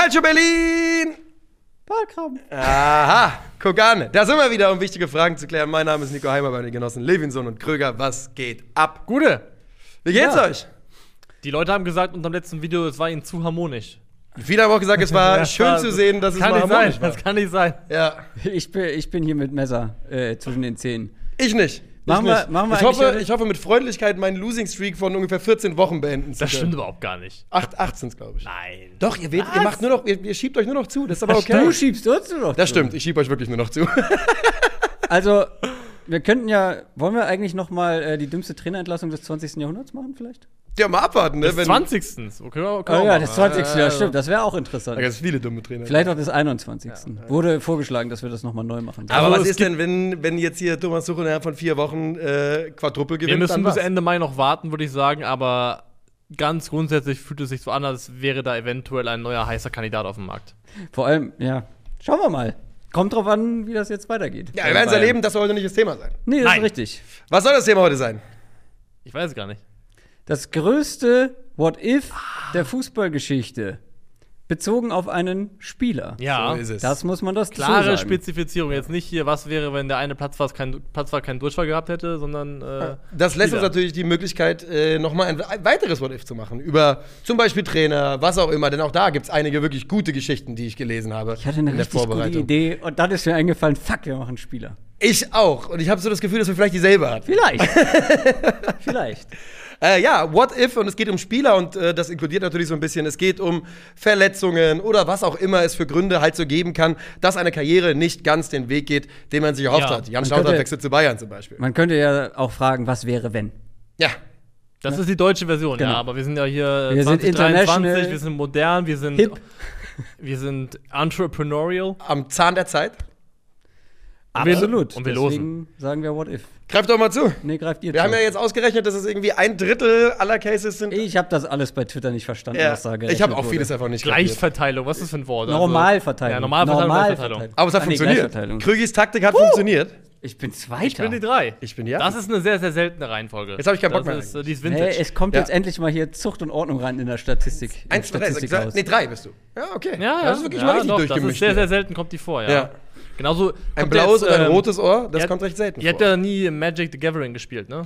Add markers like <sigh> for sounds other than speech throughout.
Calcio Berlin! Parkram. Aha, guck an. Da sind wir wieder, um wichtige Fragen zu klären. Mein Name ist Nico Heimer bei den Genossen Levinson und Kröger. Was geht ab? Gute. Wie geht's Ja. euch? Die Leute haben gesagt unter dem letzten Video, es war ihnen zu harmonisch. Viele haben auch gesagt, es war <laughs> schön war- zu sehen, dass es kann mal nicht sein. harmonisch war. Das kann nicht sein. Ja, Ich bin, ich bin hier mit Messer äh, zwischen den Zähnen. ich nicht. Machen ich wir- machen wir ich, hoffe, ich hoffe, mit Freundlichkeit meinen Losing Streak von ungefähr 14 Wochen beenden zu Das können. stimmt überhaupt gar nicht. 8, 18, glaube ich. Nein. Doch, ihr, wählt, ihr macht nur noch, ihr, ihr schiebt euch nur noch zu. Das ist aber okay. Du schiebst uns doch. Das zu. stimmt, ich schiebe euch wirklich nur noch zu. <laughs> Also, wir könnten ja, wollen wir eigentlich noch mal äh, die dümmste Trainerentlassung des 20. Jahrhunderts machen vielleicht? Ja, mal abwarten, ne? Des wenn- 20. Okay, Oh können wir ja, das 20. Ja, Ja, ja. stimmt, das wäre auch Da interessant. gibt es viele dumme Trainer. Vielleicht auch des 21. Wurde vorgeschlagen, dass wir das noch mal neu machen. aber Also, was ist denn, wenn, wenn jetzt hier Thomas Tuchel innerhalb von vier Wochen äh, Quadruple gewinnt? Wir müssen dann bis? Ende Mai noch warten, würde ich sagen, aber ganz grundsätzlich fühlt es sich so an, als wäre da eventuell ein neuer heißer Kandidat auf dem Markt. Vor allem, ja, schauen wir mal. Kommt drauf an, wie das jetzt weitergeht. Ja, wir werden es erleben, das soll heute nicht das Thema sein. Nee, das Nein. ist richtig. Was soll das Thema heute sein? Ich weiß es gar nicht. Das größte What-If der Fußballgeschichte. Bezogen auf einen Spieler. Ja, So ist es. Das muss man das klare sagen. Spezifizierung. Jetzt nicht hier, was wäre, wenn der eine Platz war, kein, Platz war, keinen Durchfall gehabt hätte, sondern. Äh, Das lässt uns natürlich die Möglichkeit, äh, nochmal ein ein weiteres What-If zu machen. Über zum Beispiel Trainer, was auch immer. Denn auch da gibt es einige wirklich gute Geschichten, die ich gelesen habe. Ich hatte eine in der richtig gute Idee und dann ist mir eingefallen, fuck, wir machen einen Spieler. Ich auch. Und ich habe so das Gefühl, dass wir vielleicht dieselbe hatten. Vielleicht. <laughs> Vielleicht. Äh, ja, what if, und es geht um Spieler und äh, das inkludiert natürlich so ein bisschen, es geht um Verletzungen oder was auch immer es für Gründe halt so geben kann, dass eine Karriere nicht ganz den Weg geht, den man sich erhofft Ja. hat. Jan Stauder wechselt zu Bayern zum Beispiel. Man könnte ja auch fragen, was wäre, wenn? Ja, das ist die deutsche Version, Genau. ja. Aber wir sind ja hier Wir sind 2023, international, wir sind modern, wir sind, hip. wir sind entrepreneurial. am Zahn der Zeit. Absolut. und wir Deswegen sagen wir What If. Greift doch mal zu. Nee, greift ihr Wir zu. haben ja jetzt ausgerechnet, dass es irgendwie ein Drittel aller Cases sind. ich habe das alles bei Twitter nicht verstanden, Ja, was da ich gerechnet habe auch wurde. vieles einfach nicht kapiert. Gleichverteilung, was ist das für ein Wort? Also- Normalverteilung. Ja, Normalverteilung, Gleichverteilung. Aber es hat Ah, nee, funktioniert. Krügis Taktik hat funktioniert. Ich bin Zweiter. Ich bin die drei. Ich bin die Das ist eine sehr, sehr seltene Reihenfolge. Jetzt hab ich keinen Bock das mehr Ist, äh, die ist Vintage. Hey, es kommt Ja. jetzt endlich mal hier Zucht und Ordnung rein in der Statistik. Eins, drei, nee, drei bist du. Ja, okay. ja, ja. Das ist wirklich ja, mal richtig doch, Das durchgemischt. ist sehr, sehr selten kommt die vor, ja. Ja. Genauso. ein blaues jetzt, oder ein ähm, rotes Ohr, das kommt recht selten Ihr habt ja nie Magic the Gathering gespielt, ne?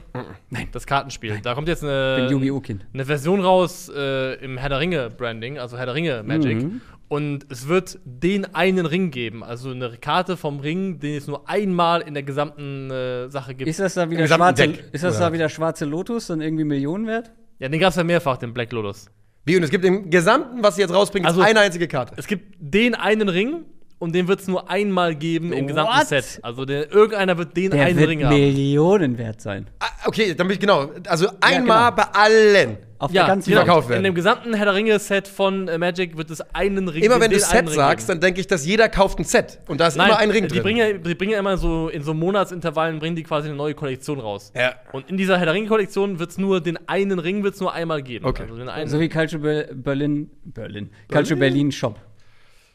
Nein. Das Kartenspiel. Da kommt jetzt eine! Kind. eine Version raus äh, im Herr der Ringe Branding, also Herr der Ringe Magic. Mhm. Und es wird den einen Ring geben, also eine Karte vom Ring, den es nur einmal in der gesamten äh, Sache gibt. Ist das da wieder schwarze, Deck, ist das oder? da wieder schwarze Lotus, dann irgendwie Millionen wert? ja, den gab es ja mehrfach, den Black Lotus. Wie, und es gibt im Gesamten, was sie jetzt rausbringen, Also- ist eine einzige Karte. Es gibt den einen Ring und den wird es nur einmal geben im gesamten What? Set. Also der, irgendeiner wird den Der einen wird Ring haben. Millionen wert sein. Ah, okay, dann bin ich genau. Also einmal bei allen. Auf Ja, der ganzen genau. Welt. verkauft werden. In dem gesamten Herr der Ringe-Set von äh, Magic wird es einen Ring Immer wenn du Set sagst, geben. dann denke ich, dass jeder kauft ein Set. Und da ist Nein, immer ein Ring die drin. Bringen, ja- die bringen ja immer so in so Monatsintervallen bringen die quasi eine neue Kollektion raus. Ja. Und in dieser Herr der Ringe-Kollektion wird es nur den einen Ring wird's nur einmal geben. Okay. Also den einen, So wie Calcio Be- Berlin. Berlin. Calcio Berlin Shop.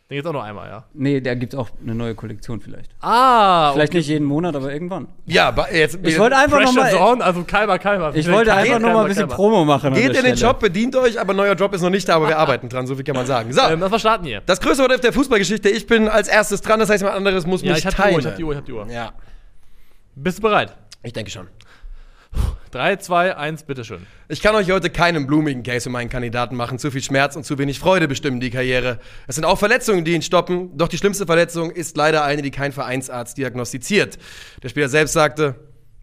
Den gibt's auch noch einmal, ja. Nee, da gibt es auch eine neue Kollektion vielleicht. Ah, Vielleicht nicht jeden Monat, aber irgendwann. ja, ba- jetzt. Ich wollte einfach noch Pressure mal, Zone, also Kalber, Kalber. ich wollte einfach noch mal ein bisschen Promo machen. an Geht der in den Stelle. Job, bedient euch, aber neuer Job ist noch nicht da, aber wir arbeiten dran, so viel kann man sagen. So, Ähm, was starten hier? das größte What-If der Fußballgeschichte. Ich bin als erstes dran, das heißt, jemand anderes muss Ja, mich ich hab die teilen. Uhr, ich hab die Uhr, ich hab die Uhr. Ja, Bist du bereit? ich denke schon. 3, 2, 1, bitteschön. Ich kann euch heute keinen blumigen Case für meinen Kandidaten machen. Zu viel Schmerz und zu wenig Freude bestimmen die Karriere. Es sind auch Verletzungen, die ihn stoppen. Doch die schlimmste Verletzung ist leider eine, die kein Vereinsarzt diagnostiziert. Der Spieler selbst sagte,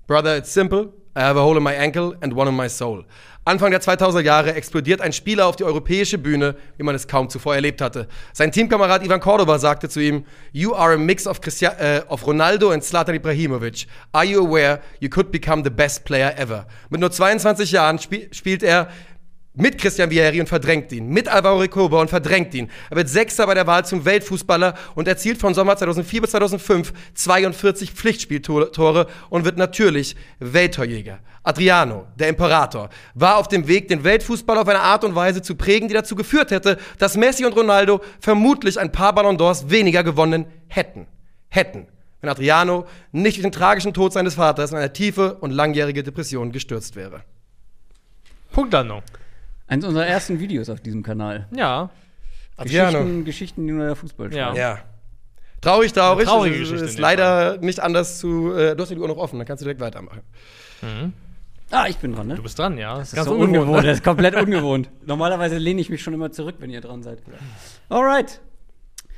Brother, it's simple. I have a hole in my ankle and one in my soul. Anfang der 2000er Jahre explodiert ein Spieler auf die europäische Bühne, wie man es kaum zuvor erlebt hatte. Sein Teamkamerad Ivan Cordova sagte zu ihm, You are a mix of, Christia äh, of Ronaldo and Zlatan Ibrahimovic. Are you aware you could become the best player ever? Mit nur 22 Jahren spie spielt er mit Christian Vieri und verdrängt ihn, mit Alvaro Recoba und verdrängt ihn. Er wird Sechster bei der Wahl zum Weltfußballer und erzielt von Sommer 2004 bis 2005 42 Pflichtspieltore und wird natürlich Welttorjäger. Adriano, der Imperator, war auf dem Weg, den Weltfußball auf eine Art und Weise zu prägen, die dazu geführt hätte, dass Messi und Ronaldo vermutlich ein paar Ballon d'Ors weniger gewonnen hätten. Hätten. Wenn Adriano nicht durch den tragischen Tod seines Vaters in eine tiefe und langjährige Depression gestürzt wäre. Punktlandung. Eins unserer ersten Videos auf diesem Kanal. Ja. Geschichten, Geschichten, die nur der Fußball Ja. Ja. Traurig, traurig. Traurige Es Geschichte Ist leider nicht anders zu. Äh, du hast die Uhr noch offen, dann kannst du direkt weitermachen. Ah, ich bin dran, ne? Du bist dran, ja. Das ist so ungewohnt, das ist <laughs> komplett ungewohnt. Normalerweise lehne ich mich schon immer zurück, wenn ihr dran seid. Alright.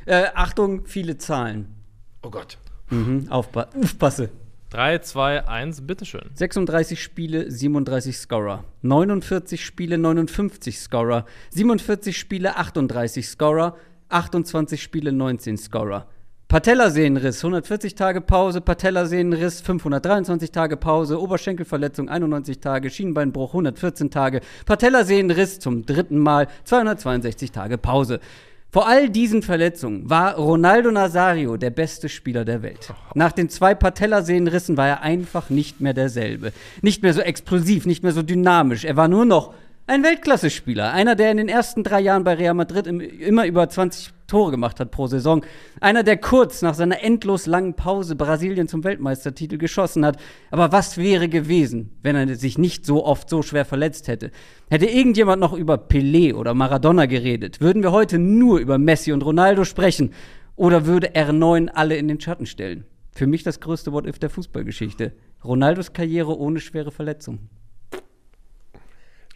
Äh, Achtung, viele Zahlen. Oh Gott. Mhm, aufpa aufpasse. 3, 2, 1, bitteschön. 36 Spiele, 37 Scorer. 49 Spiele, 59 Scorer. 47 Spiele, 38 Scorer. 28 Spiele, 19 Scorer. Patellasehnenriss, 140 Tage Pause, Patellasehnenriss, 523 Tage Pause, Oberschenkelverletzung, 91 Tage, Schienbeinbruch, 114 Tage, Patellasehnenriss zum dritten Mal, 262 Tage Pause. Vor all diesen Verletzungen war Ronaldo Nazario der beste Spieler der Welt. Nach den zwei Patellasehnenrissen war er einfach nicht mehr derselbe. Nicht mehr so explosiv, nicht mehr so dynamisch. Er war nur noch ein Weltklasse-Spieler. Einer, der in den ersten drei Jahren bei Real Madrid im, immer über 20 Tore gemacht hat pro Saison. Einer, der kurz nach seiner endlos langen Pause Brasilien zum Weltmeistertitel geschossen hat. Aber was wäre gewesen, wenn er sich nicht so oft so schwer verletzt hätte? Hätte irgendjemand noch über Pelé oder Maradona geredet? Würden wir heute nur über Messi und Ronaldo sprechen? Oder würde R9 alle in den Schatten stellen? Für mich das größte What-If der Fußballgeschichte. Ronaldos Karriere ohne schwere Verletzung.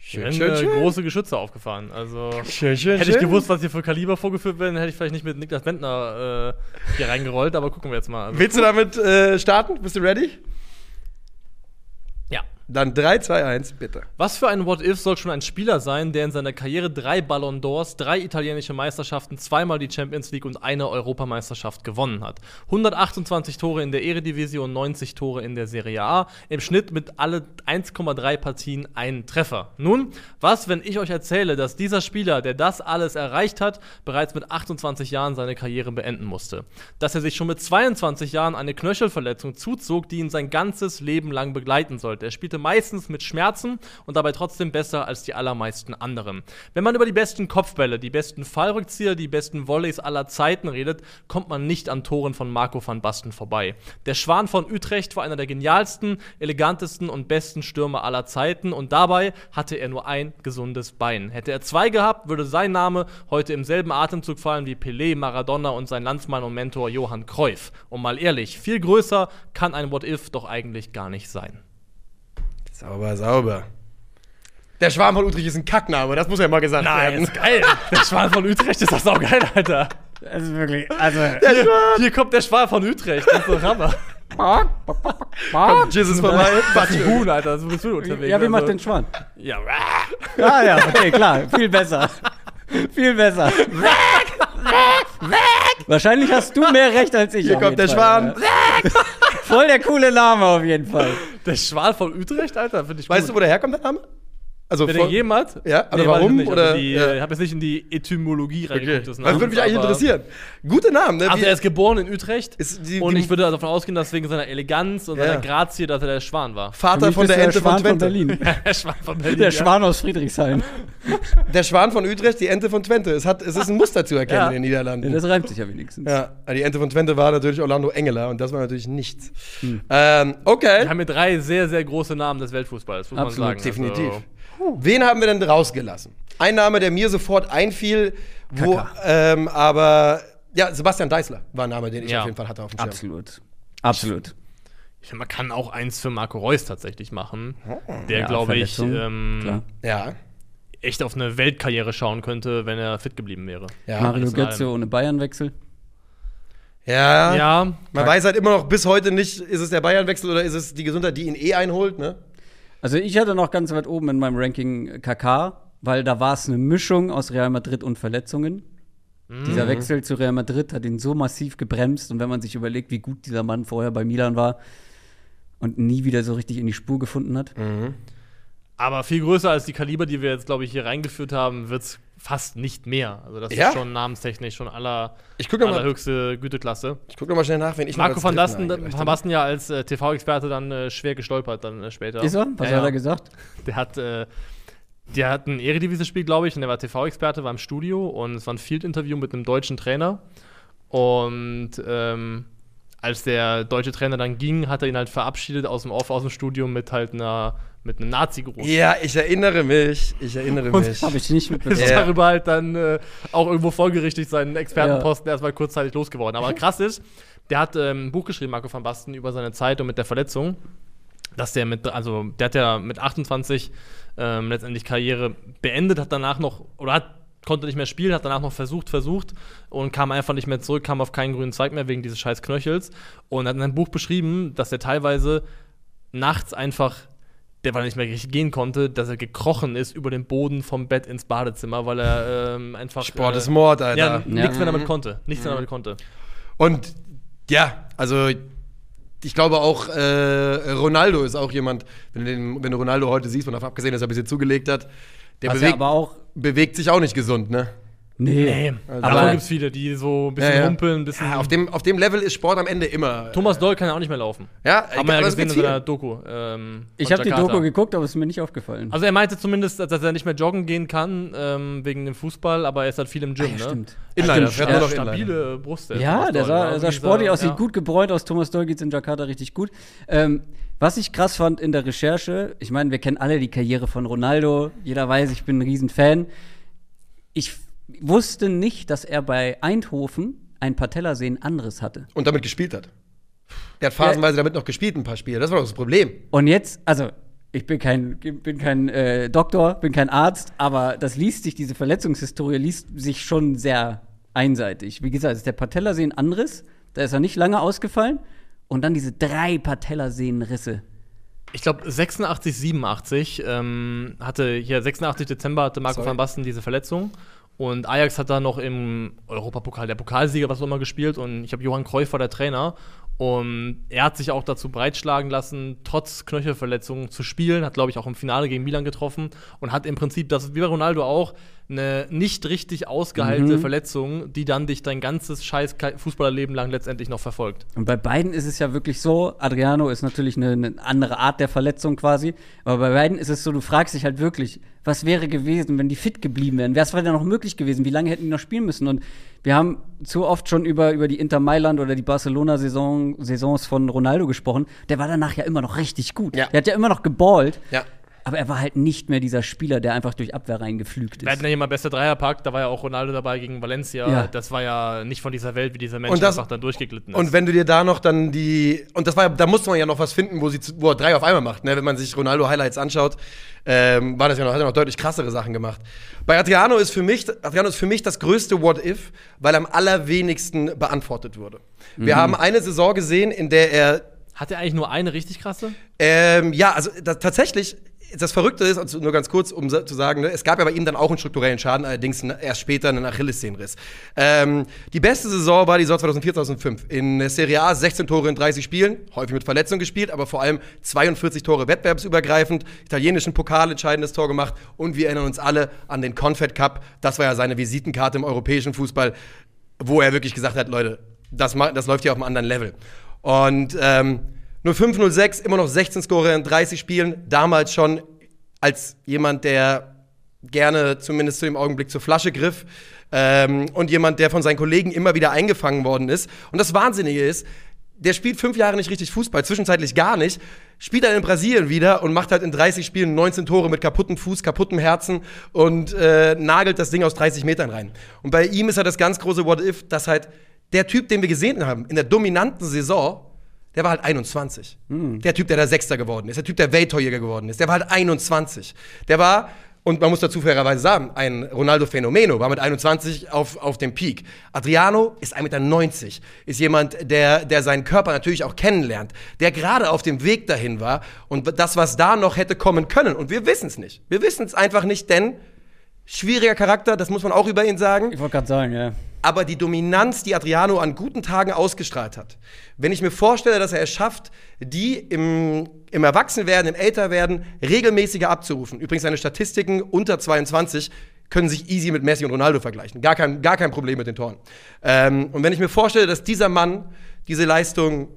Schön, schön, äh, große Geschütze aufgefahren. Also Schön, schön, hätte ich schön. gewusst, was hier für Kaliber vorgeführt werden, hätte ich vielleicht nicht mit Niklas Bentner äh, hier reingerollt, aber gucken wir jetzt mal. Also, Willst du damit äh, starten? Bist du ready? ja. Dann 3, 2, 1, bitte. Was für ein What-If soll schon ein Spieler sein, der in seiner Karriere drei Ballon d'Ors, drei italienische Meisterschaften, zweimal die Champions League und eine Europameisterschaft gewonnen hat? 128 Tore in der Eredivisie und 90 Tore in der Serie A. Im Schnitt mit alle 1,3 Partien einen Treffer. Nun, was, wenn ich euch erzähle, dass dieser Spieler, der das alles erreicht hat, bereits mit 28 Jahren seine Karriere beenden musste? Dass er sich schon mit 22 Jahren eine Knöchelverletzung zuzog, die ihn sein ganzes Leben lang begleiten sollte. Er spielte meistens mit Schmerzen und dabei trotzdem besser als die allermeisten anderen. Wenn man über die besten Kopfbälle, die besten Fallrückzieher, die besten Volleys aller Zeiten redet, kommt man nicht an Toren von Marco van Basten vorbei. Der Schwan von Utrecht war einer der genialsten, elegantesten und besten Stürmer aller Zeiten und dabei hatte er nur ein gesundes Bein. Hätte er zwei gehabt, würde sein Name heute im selben Atemzug fallen wie Pelé, Maradona und sein Landsmann und Mentor Johann Cruyff. Und mal ehrlich, viel größer kann ein What-If doch eigentlich gar nicht sein. Sauber, sauber. Der Schwarm von Utrecht ist ein Kackname, das muss ja mal gesagt werden. ist geil. Der Schwan von Utrecht ist das auch geil, Alter. Also wirklich, also. Hier, hier kommt der Schwan von Utrecht. Das ist doch Hammer. Komm, Jesus vorbei. Was ein Huhn, Alter. So bist du unterwegs. Ja, wie macht also. den Schwan? Ja, Ah ja, okay, klar, viel besser. viel besser. Wahrscheinlich hast du mehr Recht als ich. Hier kommt der Schwan. ja. Voll der coole Name auf jeden Fall. der Schwan von Utrecht, Alter, finde ich Weißt du, wo der herkommt, der Name? Also Wer von- den gegeben hat? Ja, aber weiß warum? ich Oder- aber die, ja. äh, Ich habe jetzt nicht in die Etymologie Okay. reingeguckt. Das würde mich eigentlich interessieren. Gute Namen, ne? Also Wie- er ist geboren in Utrecht Ist die- und die- ich würde davon ausgehen, dass wegen seiner Eleganz und Ja. seiner Grazie, dass er der Schwan war. Vater von der Ente von Twente. Berlin. <laughs> <laughs> der Schwan von Berlin. Der ja. Schwan aus Friedrichshain. Der Schwan von Utrecht, die Ente von Twente. Es, hat, es ist ein Muster zu erkennen <laughs> Ja. in den Ja, Niederlanden. das reimt sich ja wenigstens. Ja, die Ente von Twente war natürlich Orlando Engeler und das war natürlich nichts. Ähm, okay, Wir haben hier drei sehr, sehr große Namen des Weltfußballs, muss Absolut, man sagen. definitiv. Also, Wen haben wir denn rausgelassen? Ein Name, der mir sofort einfiel, wo, ähm, aber ja, Sebastian Deißler war ein Name, den ich Ja. auf jeden Fall hatte auf dem Schirm. Absolut. Absolut. ich finde, man kann auch eins für Marco Reus tatsächlich machen, der, Ja, glaube ich, ähm. Ja, echt auf eine Weltkarriere schauen könnte, wenn er fit geblieben wäre. ja, Mario Götze ohne Bayernwechsel. ja. Ja, Man weiß halt immer noch bis heute nicht, ist es der Bayernwechsel oder ist es die Gesundheit, die ihn eh einholt, ne? Also ich hatte noch ganz weit oben in meinem Ranking KK, weil da war es eine Mischung aus Real Madrid und Verletzungen. Dieser Wechsel zu Real Madrid hat ihn so massiv gebremst und wenn man sich überlegt, wie gut dieser Mann vorher bei Milan war und nie wieder so richtig in die Spur gefunden hat. Aber viel größer als die Kaliber, die wir jetzt, glaube ich, hier reingeführt haben, wird es fast nicht mehr. Also das Ja? ist schon namenstechnisch schon aller, Ich gucke nochmal allerhöchste Güteklasse. guck noch mal schnell nach, wenn ich noch Marco als van Basten, van. Basten ja als äh, TV-Experte dann äh, schwer gestolpert dann äh, später. Ist er? Was Ja, hat er gesagt? Der hat, äh, der hat ein Eredivisie-Spiel, glaube ich, und der war TV-Experte, war im Studio und es war ein Field-Interview mit einem deutschen Trainer. Und ähm, als der deutsche Trainer dann ging, hat er ihn halt verabschiedet aus dem Off, aus dem Studium mit halt einer mit einem Nazi-Gruß. Ja, ich erinnere mich. Ich erinnere Und mich. Habe ich nicht Ist mitbekommen. Ja. darüber halt dann äh, auch irgendwo folgerichtig seinen Expertenposten erstmal kurzzeitig losgeworden. Aber krass ist, der hat ähm, ein Buch geschrieben, Marco van Basten, über seine Zeit und mit der Verletzung, dass der mit, also der hat ja mit 28 ähm, letztendlich Karriere beendet, hat danach noch, oder hat konnte nicht mehr spielen, hat danach noch versucht, versucht und kam einfach nicht mehr zurück, kam auf keinen grünen Zweig mehr wegen dieses scheiß Knöchels und hat in einem Buch beschrieben, dass er teilweise nachts einfach, der weil er nicht mehr richtig gehen konnte, dass er gekrochen ist über den Boden vom Bett ins Badezimmer, weil er ähm, einfach Sport äh, ist Mord, Alter. Ja, nichts Ja. mehr damit konnte. Nichts mehr damit konnte. Und ja, also ich glaube auch, äh, Ronaldo ist auch jemand, wenn du, den, wenn du Ronaldo heute siehst, von davon abgesehen, dass er ein bisschen zugelegt hat, der ja bewegt, aber auch. bewegt sich auch nicht gesund, ne? Nee. aber aber- davon gibt es viele, die so ein bisschen Ja, ja. humpeln, ein bisschen. Ja, auf, dem, auf dem Level ist Sport am Ende immer. Thomas Doll kann ja auch nicht mehr laufen. Ja, Haben wir ja aber das gesehen in seiner. Doku. Ähm, Ich habe die. Doku geguckt, aber es ist mir nicht aufgefallen. Also er meinte zumindest, dass er nicht mehr joggen gehen kann ähm, wegen dem Fußball, aber er ist halt viel im Gym, Ah, ja, ne? stimmt. Inliner, Stimmt, noch Inliner. stabile Brust. Ja, Thomas der sah, ne? sah sportlich aus, ja. sieht gut gebräunt aus. Thomas Doll geht's in Jakarta richtig gut. Ähm, was ich krass fand in der Recherche, ich meine, wir kennen alle die Karriere von Ronaldo, jeder weiß, ich bin ein Riesenfan. Ich wusste nicht, dass er bei Eindhoven ein Patellasehen anderes hatte. Und damit gespielt hat. Der hat phasenweise damit noch gespielt, ein paar Spiele. Das war doch das Problem. Und jetzt, also ich bin kein, bin kein äh, Doktor, bin kein Arzt, aber das liest sich, diese Verletzungshistorie liest sich schon sehr einseitig. Wie gesagt, ist der Patellasehen anderes, da ist er nicht lange ausgefallen. Und dann diese drei Patellasehnenrisse. Ich glaube 86, 87 ähm, hatte hier 86 Dezember hatte Marco Sorry. van Basten diese Verletzung. Und Ajax hat da noch im Europapokal der Pokalsieger was auch immer gespielt. Und ich habe Johann Cruyff war der Trainer. Und er hat sich auch dazu breitschlagen lassen, trotz Knöchelverletzungen zu spielen, hat glaube ich auch im Finale gegen Milan getroffen. Und hat im Prinzip das wie bei Ronaldo auch eine nicht richtig ausgeheilte Mhm. Verletzung, die dann dich dein ganzes scheiß Fußballerleben lang letztendlich noch verfolgt. Und bei beiden ist es ja wirklich so, Adriano ist natürlich eine, eine andere Art der Verletzung quasi, aber bei beiden ist es so, du fragst dich halt wirklich, was wäre gewesen, wenn die fit geblieben wären? Wäre es denn noch möglich gewesen? Wie lange hätten die noch spielen müssen? Und wir haben zu oft schon über, über die Inter Mailand oder die Barcelona-Saison Saisons von Ronaldo gesprochen. Der war danach ja immer noch richtig gut. Ja. Der hat ja immer noch geballt, Ja. Aber er war halt nicht mehr dieser Spieler, der einfach durch Abwehr reingeflügt Wir hatten ist. ja hier mal bester Dreierpack, da war ja auch Ronaldo dabei gegen Valencia. Ja. Das war ja nicht von dieser Welt, wie dieser Mensch Und das- einfach dann durchgeglitten ist. Und wenn du dir da noch dann die. Und das war da musste man ja noch was finden, wo, sie, zu- wo er drei auf einmal macht. Ne? Wenn man sich Ronaldo-Highlights anschaut, ähm, war das ja noch, hat er noch deutlich krassere Sachen gemacht. Bei Adriano ist für mich, Adriano ist für mich das größte What-If, weil am allerwenigsten beantwortet wurde. Wir haben eine Saison gesehen, in der er Hat er eigentlich nur eine richtig krasse? Ähm, ja, also da, tatsächlich, das Verrückte ist, also nur ganz kurz, um zu sagen, ne, es gab ja bei ihm dann auch einen strukturellen Schaden, allerdings erst später einen Achillessehnenriss. Ähm, die beste Saison war die Saison 2004, 2005. In der Serie A 16 Tore in 30 Spielen, häufig mit Verletzungen gespielt, aber vor allem 42 Tore wettbewerbsübergreifend, italienischen Pokal entscheidendes Tor gemacht und wir erinnern uns alle an den Confed Cup. Das war ja seine Visitenkarte im europäischen Fußball, wo er wirklich gesagt hat, Leute, das, das läuft hier auf einem anderen Level. Und ähm, 05, 06, immer noch 16 Scorer in 30 Spielen, damals schon als jemand, der gerne zumindest zu dem Augenblick zur Flasche griff ähm, und jemand, der von seinen Kollegen immer wieder eingefangen worden ist. Und das Wahnsinnige ist, der spielt fünf Jahre nicht richtig Fußball, zwischenzeitlich gar nicht, spielt dann in Brasilien wieder und macht halt in 30 Spielen 19 Tore mit kaputtem Fuß, kaputtem Herzen und äh, nagelt das Ding aus 30 Metern rein. Und bei ihm ist halt das ganz große What-If, dass halt der Typ, den wir gesehen haben, in der dominanten Saison, der war halt 21. Der Typ, der da Sechster geworden ist, der Typ, der Welttorjäger geworden ist, der war halt 21. Der war, und man muss dazu fairerweise sagen, ein Ronaldo Fenomeno, war mit 21 auf, auf dem Peak. Adriano ist 1,90 Meter, ist jemand, der, der seinen Körper natürlich auch kennenlernt, der gerade auf dem Weg dahin war und das, was da noch hätte kommen können. Und wir wissen es nicht. Wir wissen es einfach nicht, denn schwieriger Charakter, das muss man auch über ihn sagen. Ich wollte gerade sagen, ja. Aber die Dominanz, die Adriano an guten Tagen ausgestrahlt hat, wenn ich mir vorstelle, dass er es schafft, die im, im Erwachsenwerden, im Älterwerden regelmäßiger abzurufen. Übrigens, seine Statistiken unter 22 können sich easy mit Messi und Ronaldo vergleichen. Gar kein, gar kein Problem mit den Toren. Ähm, und wenn ich mir vorstelle, dass dieser Mann diese Leistung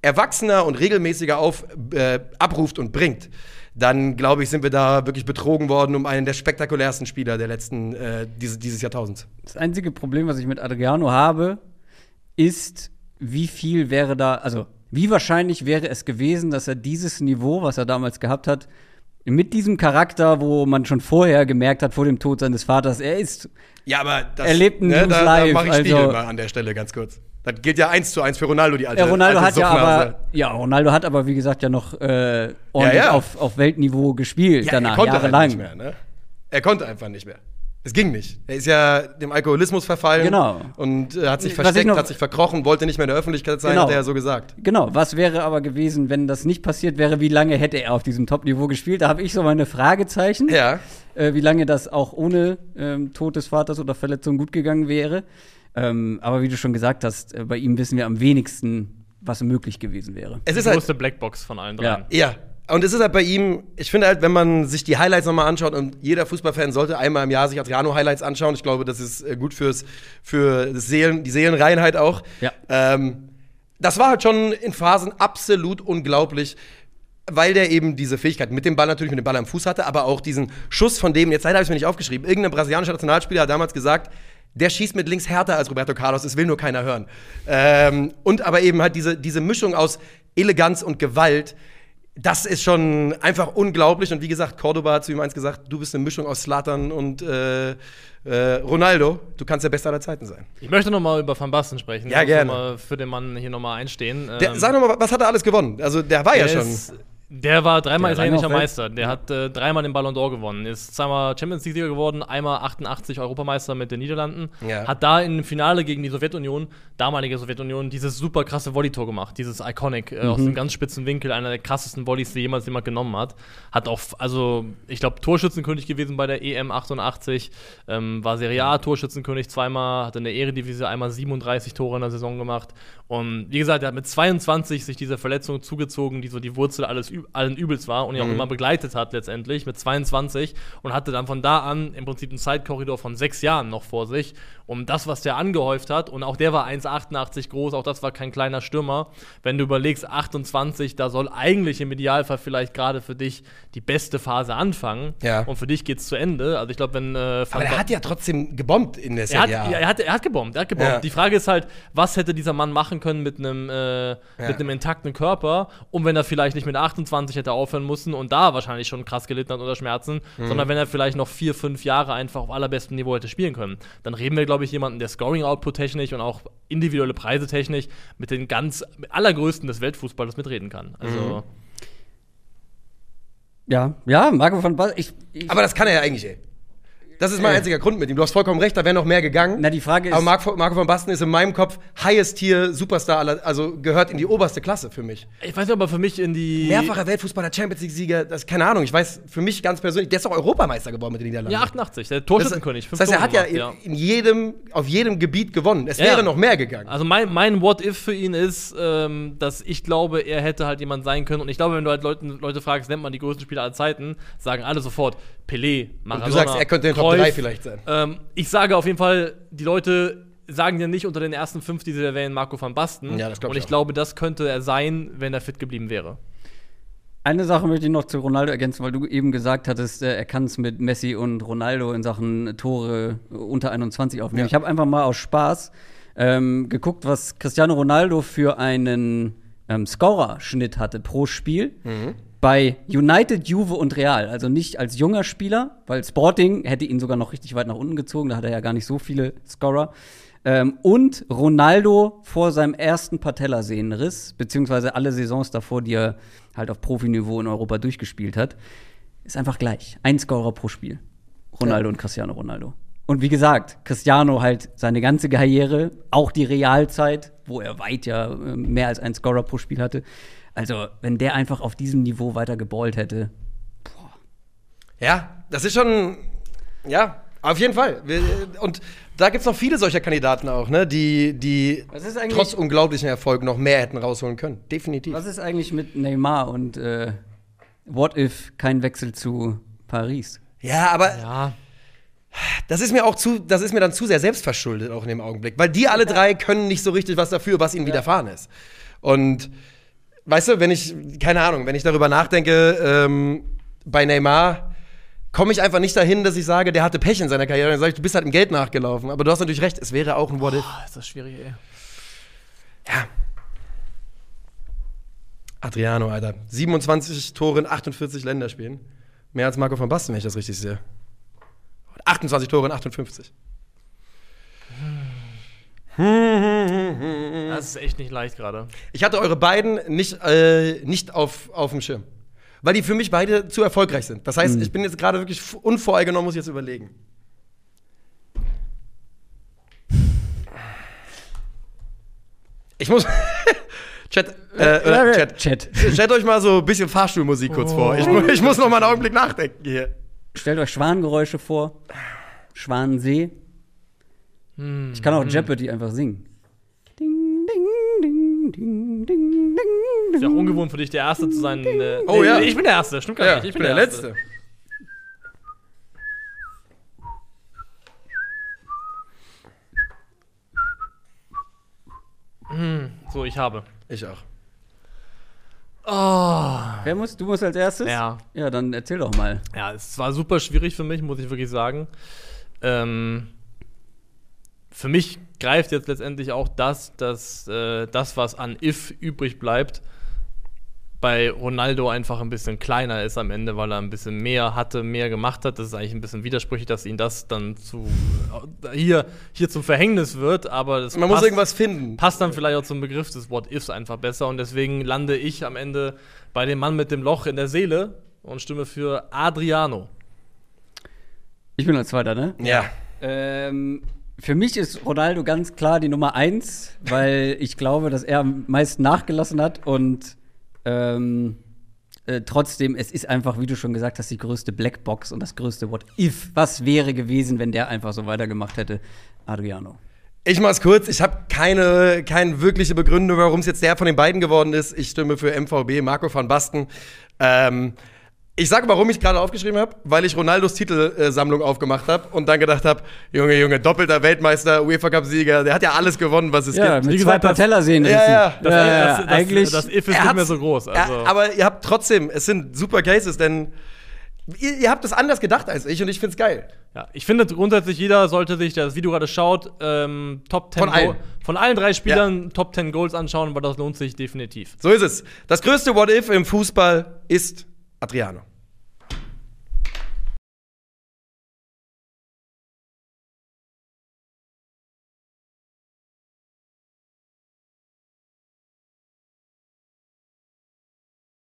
erwachsener und regelmäßiger auf, äh, abruft und bringt, dann glaube ich, sind wir da wirklich betrogen worden um einen der spektakulärsten Spieler der letzten, äh, dieses, dieses Jahrtausends. Das einzige Problem, was ich mit Adriano habe, ist, wie viel wäre da, also wie wahrscheinlich wäre es gewesen, dass er dieses Niveau, was er damals gehabt hat, mit diesem Charakter, wo man schon vorher gemerkt hat, vor dem Tod seines Vaters, er ist. Ja, aber das, Er lebt ein ne, da, da mache ich also- Spiegel mal an der Stelle ganz kurz. Das gilt ja eins zu eins für Ronaldo, die alte Ja, Ronaldo alte hat ja aber, ja, Ronaldo hat aber, wie gesagt, ja noch äh, ordentlich ja. Auf, auf Weltniveau gespielt Ja, danach, er konnte halt jahrelang. nicht mehr, ne? Er konnte einfach nicht mehr. Es ging nicht. Er ist ja dem Alkoholismus verfallen. Genau. Und äh, hat sich versteckt, noch- hat sich verkrochen, wollte nicht mehr in der Öffentlichkeit sein, Genau. hat er ja so gesagt. Genau, was wäre aber gewesen, wenn das nicht passiert wäre? Wie lange hätte er auf diesem Top-Niveau gespielt? Da habe ich so meine Fragezeichen, Ja. äh, wie lange das auch ohne ähm, Tod des Vaters oder Verletzung gut gegangen wäre. Ähm, aber wie du schon gesagt hast, äh, bei ihm wissen wir am wenigsten, was möglich gewesen wäre. Es Die ist halt. größte Blackbox von allen Ja. dreien. Ja. Und es ist halt bei ihm, ich finde halt, wenn man sich die Highlights nochmal anschaut und jeder Fußballfan sollte einmal im Jahr sich Adriano-Highlights anschauen. Ich glaube, das ist äh, gut fürs, für das Seelen, die Seelenreinheit auch. Ja. Ähm, das war halt schon in Phasen absolut unglaublich, weil der eben diese Fähigkeit mit dem Ball natürlich mit dem Ball am Fuß hatte, aber auch diesen Schuss von dem, jetzt leider habe ich es mir nicht aufgeschrieben, irgendein brasilianischer Nationalspieler hat damals gesagt, der schießt mit links härter als Roberto Carlos, es will nur keiner hören. Ähm, und aber eben halt diese, diese Mischung aus Eleganz und Gewalt, das ist schon einfach unglaublich. Und wie gesagt, Cordoba hat zu ihm eins gesagt: Du bist eine Mischung aus Slatan und äh, äh, Ronaldo. Du kannst der Beste aller Zeiten sein. Ich möchte noch mal über Van Basten sprechen. Ja, gerne. mal für den Mann hier noch mal einstehen. Der, Ähm, sag noch mal, was hat er alles gewonnen? Also, der war ja der schon. ist- Der war dreimal Der italienischer Meister. Der hat äh, dreimal den Ballon d'Or gewonnen. Ist zweimal Champions League-Sieger geworden, einmal 88 Europameister mit den Niederlanden. Ja. Hat da im Finale gegen die Sowjetunion, damalige Sowjetunion, dieses super krasse Volley-Tor gemacht. Dieses Iconic äh, aus dem ganz spitzen Winkel, einer der krassesten Volleys, die jemals jemand genommen hat. Hat auch, also, ich glaube, Torschützenkönig gewesen bei der EM 88. Ähm, war Serie A Torschützenkönig zweimal, hat in der Eredivisie einmal 37 Tore in der Saison gemacht. Und wie gesagt, er hat mit 22 sich diese Verletzung zugezogen, die so die Wurzel alles allen Übels war und ihn auch immer begleitet hat letztendlich mit 22 und hatte dann von da an im Prinzip einen Zeitkorridor von sechs Jahren noch vor sich, um das, was der angehäuft hat. Und auch der war 1,88 groß, auch das war kein kleiner Stürmer. Wenn du überlegst, 28, da soll eigentlich im Idealfall vielleicht gerade für dich die beste Phase anfangen. Ja. Und für dich geht's zu Ende. Also ich glaube, wenn äh, Aber er hat ja trotzdem gebombt in der er hat, Serie A. ja, er, hat, er hat gebombt, er hat gebombt. Ja. Die Frage ist halt, was hätte dieser Mann machen können mit einem äh, mit einem intakten Körper und wenn er vielleicht nicht mit 28 hätte aufhören müssen und da wahrscheinlich schon krass gelitten hat unter Schmerzen, Mhm. sondern wenn er vielleicht noch vier, fünf Jahre einfach auf allerbestem Niveau hätte spielen können. Dann reden wir, glaube ich, jemanden, der Scoring-Output technisch und auch individuelle Preise technisch mit den ganz mit allergrößten des Weltfußballs mitreden kann. Also Mhm. Ja, ja, Marco von Basten. Ich, ich, Aber das kann er ja eigentlich, ey. Das ist mein Äh. einziger Grund mit ihm. Du hast vollkommen recht, da wäre noch mehr gegangen. na, die Frage ist. Aber Marco, Marco von Basten ist in meinem Kopf highest Tier Superstar, aller, also gehört in die oberste Klasse für mich. ich weiß nicht, aber für mich in die Mehrfacher Weltfußballer, Champions League-Sieger, das keine Ahnung. Ich weiß, für mich ganz persönlich, der ist doch Europameister geworden mit den Niederlanden. ja 88, der das, Torschützenkönig. das fünf heißt, er hat ja gemacht, in, in jedem, auf jedem Gebiet gewonnen. Es Ja, wäre ja. noch mehr gegangen. Also mein, mein What-If für ihn ist, ähm, dass ich glaube, er hätte halt jemand sein können. Und ich glaube, wenn du halt Leuten, Leute fragst, nennt man die größten Spieler aller Zeiten, sagen alle sofort Pelé, Maradona, du sagst, er könnte in den Top Cruyff. 3 vielleicht sein. Ähm, ich sage auf jeden Fall, die Leute sagen ja nicht unter den ersten fünf, die sie erwähnen, Marco van Basten. Ja, das glaub Und ich auch. glaube, das könnte er sein, wenn er fit geblieben wäre. Eine Sache möchte ich noch zu Ronaldo ergänzen, weil du eben gesagt hattest, äh, er kann es mit Messi und Ronaldo in Sachen Tore unter 21 aufnehmen. Ja. Ich habe einfach mal aus Spaß ähm, geguckt, was Cristiano Ronaldo für einen ähm, Scorer-Schnitt hatte pro Spiel. Bei United, Juve und Real, also nicht als junger Spieler, weil Sporting hätte ihn sogar noch richtig weit nach unten gezogen, da hat er ja gar nicht so viele Scorer. Ähm, und Ronaldo vor seinem ersten Patellasehnenriss, beziehungsweise alle Saisons davor, die er halt auf Profiniveau in Europa durchgespielt hat, ist einfach gleich. Ein Scorer pro Spiel. Ronaldo und Cristiano Ronaldo. Und wie gesagt, Cristiano halt seine ganze Karriere, auch die Realzeit, wo er weit ja äh, mehr als ein Scorer pro Spiel hatte. Also, wenn der einfach auf diesem Niveau weiter geballt hätte, Ja, das ist schon, ja, auf jeden Fall. Wir, und da gibt es noch viele solcher Kandidaten auch, ne, die, die Was ist eigentlich- trotz unglaublichen Erfolg noch mehr hätten rausholen können. Definitiv. Was ist eigentlich mit Neymar und äh, What if kein Wechsel zu Paris? Ja, aber Ja. Das ist mir auch zu, das ist mir dann zu sehr selbstverschuldet auch in dem Augenblick, weil die alle drei können nicht so richtig was dafür, was ihnen widerfahren ist. Und weißt du, wenn ich, keine Ahnung, wenn ich darüber nachdenke, ähm, bei Neymar komme ich einfach nicht dahin, dass ich sage, der hatte Pech in seiner Karriere. Dann sage ich, du bist halt im Geld nachgelaufen. Aber du hast natürlich recht, es wäre auch ein What if. Ah, ist das schwierig, ey. Ja. Adriano, Alter. 27 Tore in 48 Länderspielen. Mehr als Marco van Basten, wenn ich das richtig sehe. 28 Tore in 58. Das ist echt nicht leicht gerade. Ich hatte eure beiden nicht, äh, nicht auf, auf dem Schirm. Weil die für mich beide zu erfolgreich sind. Das heißt, ich bin jetzt gerade wirklich unvoreingenommen, muss jetzt überlegen. Ich muss. <laughs> Chat, äh, äh, Chat. Chat. Stellt euch mal so ein bisschen Fahrstuhlmusik kurz vor. Ich, mu- ich muss noch mal einen Augenblick nachdenken hier. Stellt euch Schwanengeräusche vor. Schwanensee. Ich kann auch Jeopardy einfach singen. Ding, ding, ding, ding, ding, ding, Ist ja auch ding. ungewohnt für dich, der Erste zu sein. Äh, Oh ja. Ich bin der Erste, stimmt gar Ja, nicht. ich bin der Letzte. So, ich habe. Ich auch. Oh. Wer muss? Du musst als erstes? Ja. Ja, dann erzähl doch mal. Ja, es war super schwierig für mich, muss ich wirklich sagen. Ähm, für mich greift jetzt letztendlich auch das, dass äh, das, was an If übrig bleibt, bei Ronaldo einfach ein bisschen kleiner ist am Ende, weil er ein bisschen mehr hatte, mehr gemacht hat. Das ist eigentlich ein bisschen widersprüchlich, dass ihn das dann zu hier, hier zum Verhängnis wird, aber das Man muss passt- irgendwas finden. passt dann vielleicht auch zum Begriff des What-Ifs einfach besser und deswegen lande ich am Ende bei dem Mann mit dem Loch in der Seele und stimme für Adriano. Ich bin als Zweiter, ne? Ja. Ähm, für mich ist Ronaldo ganz klar die Nummer eins, weil ich glaube, dass er am meisten nachgelassen hat und ähm, äh, trotzdem, es ist einfach, wie du schon gesagt hast, die größte Blackbox und das größte What If. Was wäre gewesen, wenn der einfach so weitergemacht hätte? Adriano. Ich mach's kurz. Ich habe keine, keine wirkliche Begründung, warum es jetzt der von den beiden geworden ist. Ich stimme für MVB, Marco van Basten. Ähm, ich sage, warum ich gerade aufgeschrieben habe, weil ich Ronaldos Titelsammlung aufgemacht habe und dann gedacht habe, Junge, Junge, doppelter Weltmeister, UEFA Cup Sieger, der hat ja alles gewonnen, was es Ja, gibt. mit Wie zwei gesagt, das- Patellasehnen. Ja, ja, Das, ja, ja, das, das, eigentlich. das, If ist Er nicht mehr so groß. Also. Ja, aber ihr habt trotzdem, es sind super Cases, denn ihr, ihr habt es anders gedacht als ich und ich find's geil. Ja, ich finde grundsätzlich, jeder sollte sich das Video gerade schaut, ähm, Top 10 Von allen. Go- von allen drei Spielern Top 10 Goals anschauen, weil das lohnt sich definitiv. So ist es. Das größte What If im Fußball ist Adriano.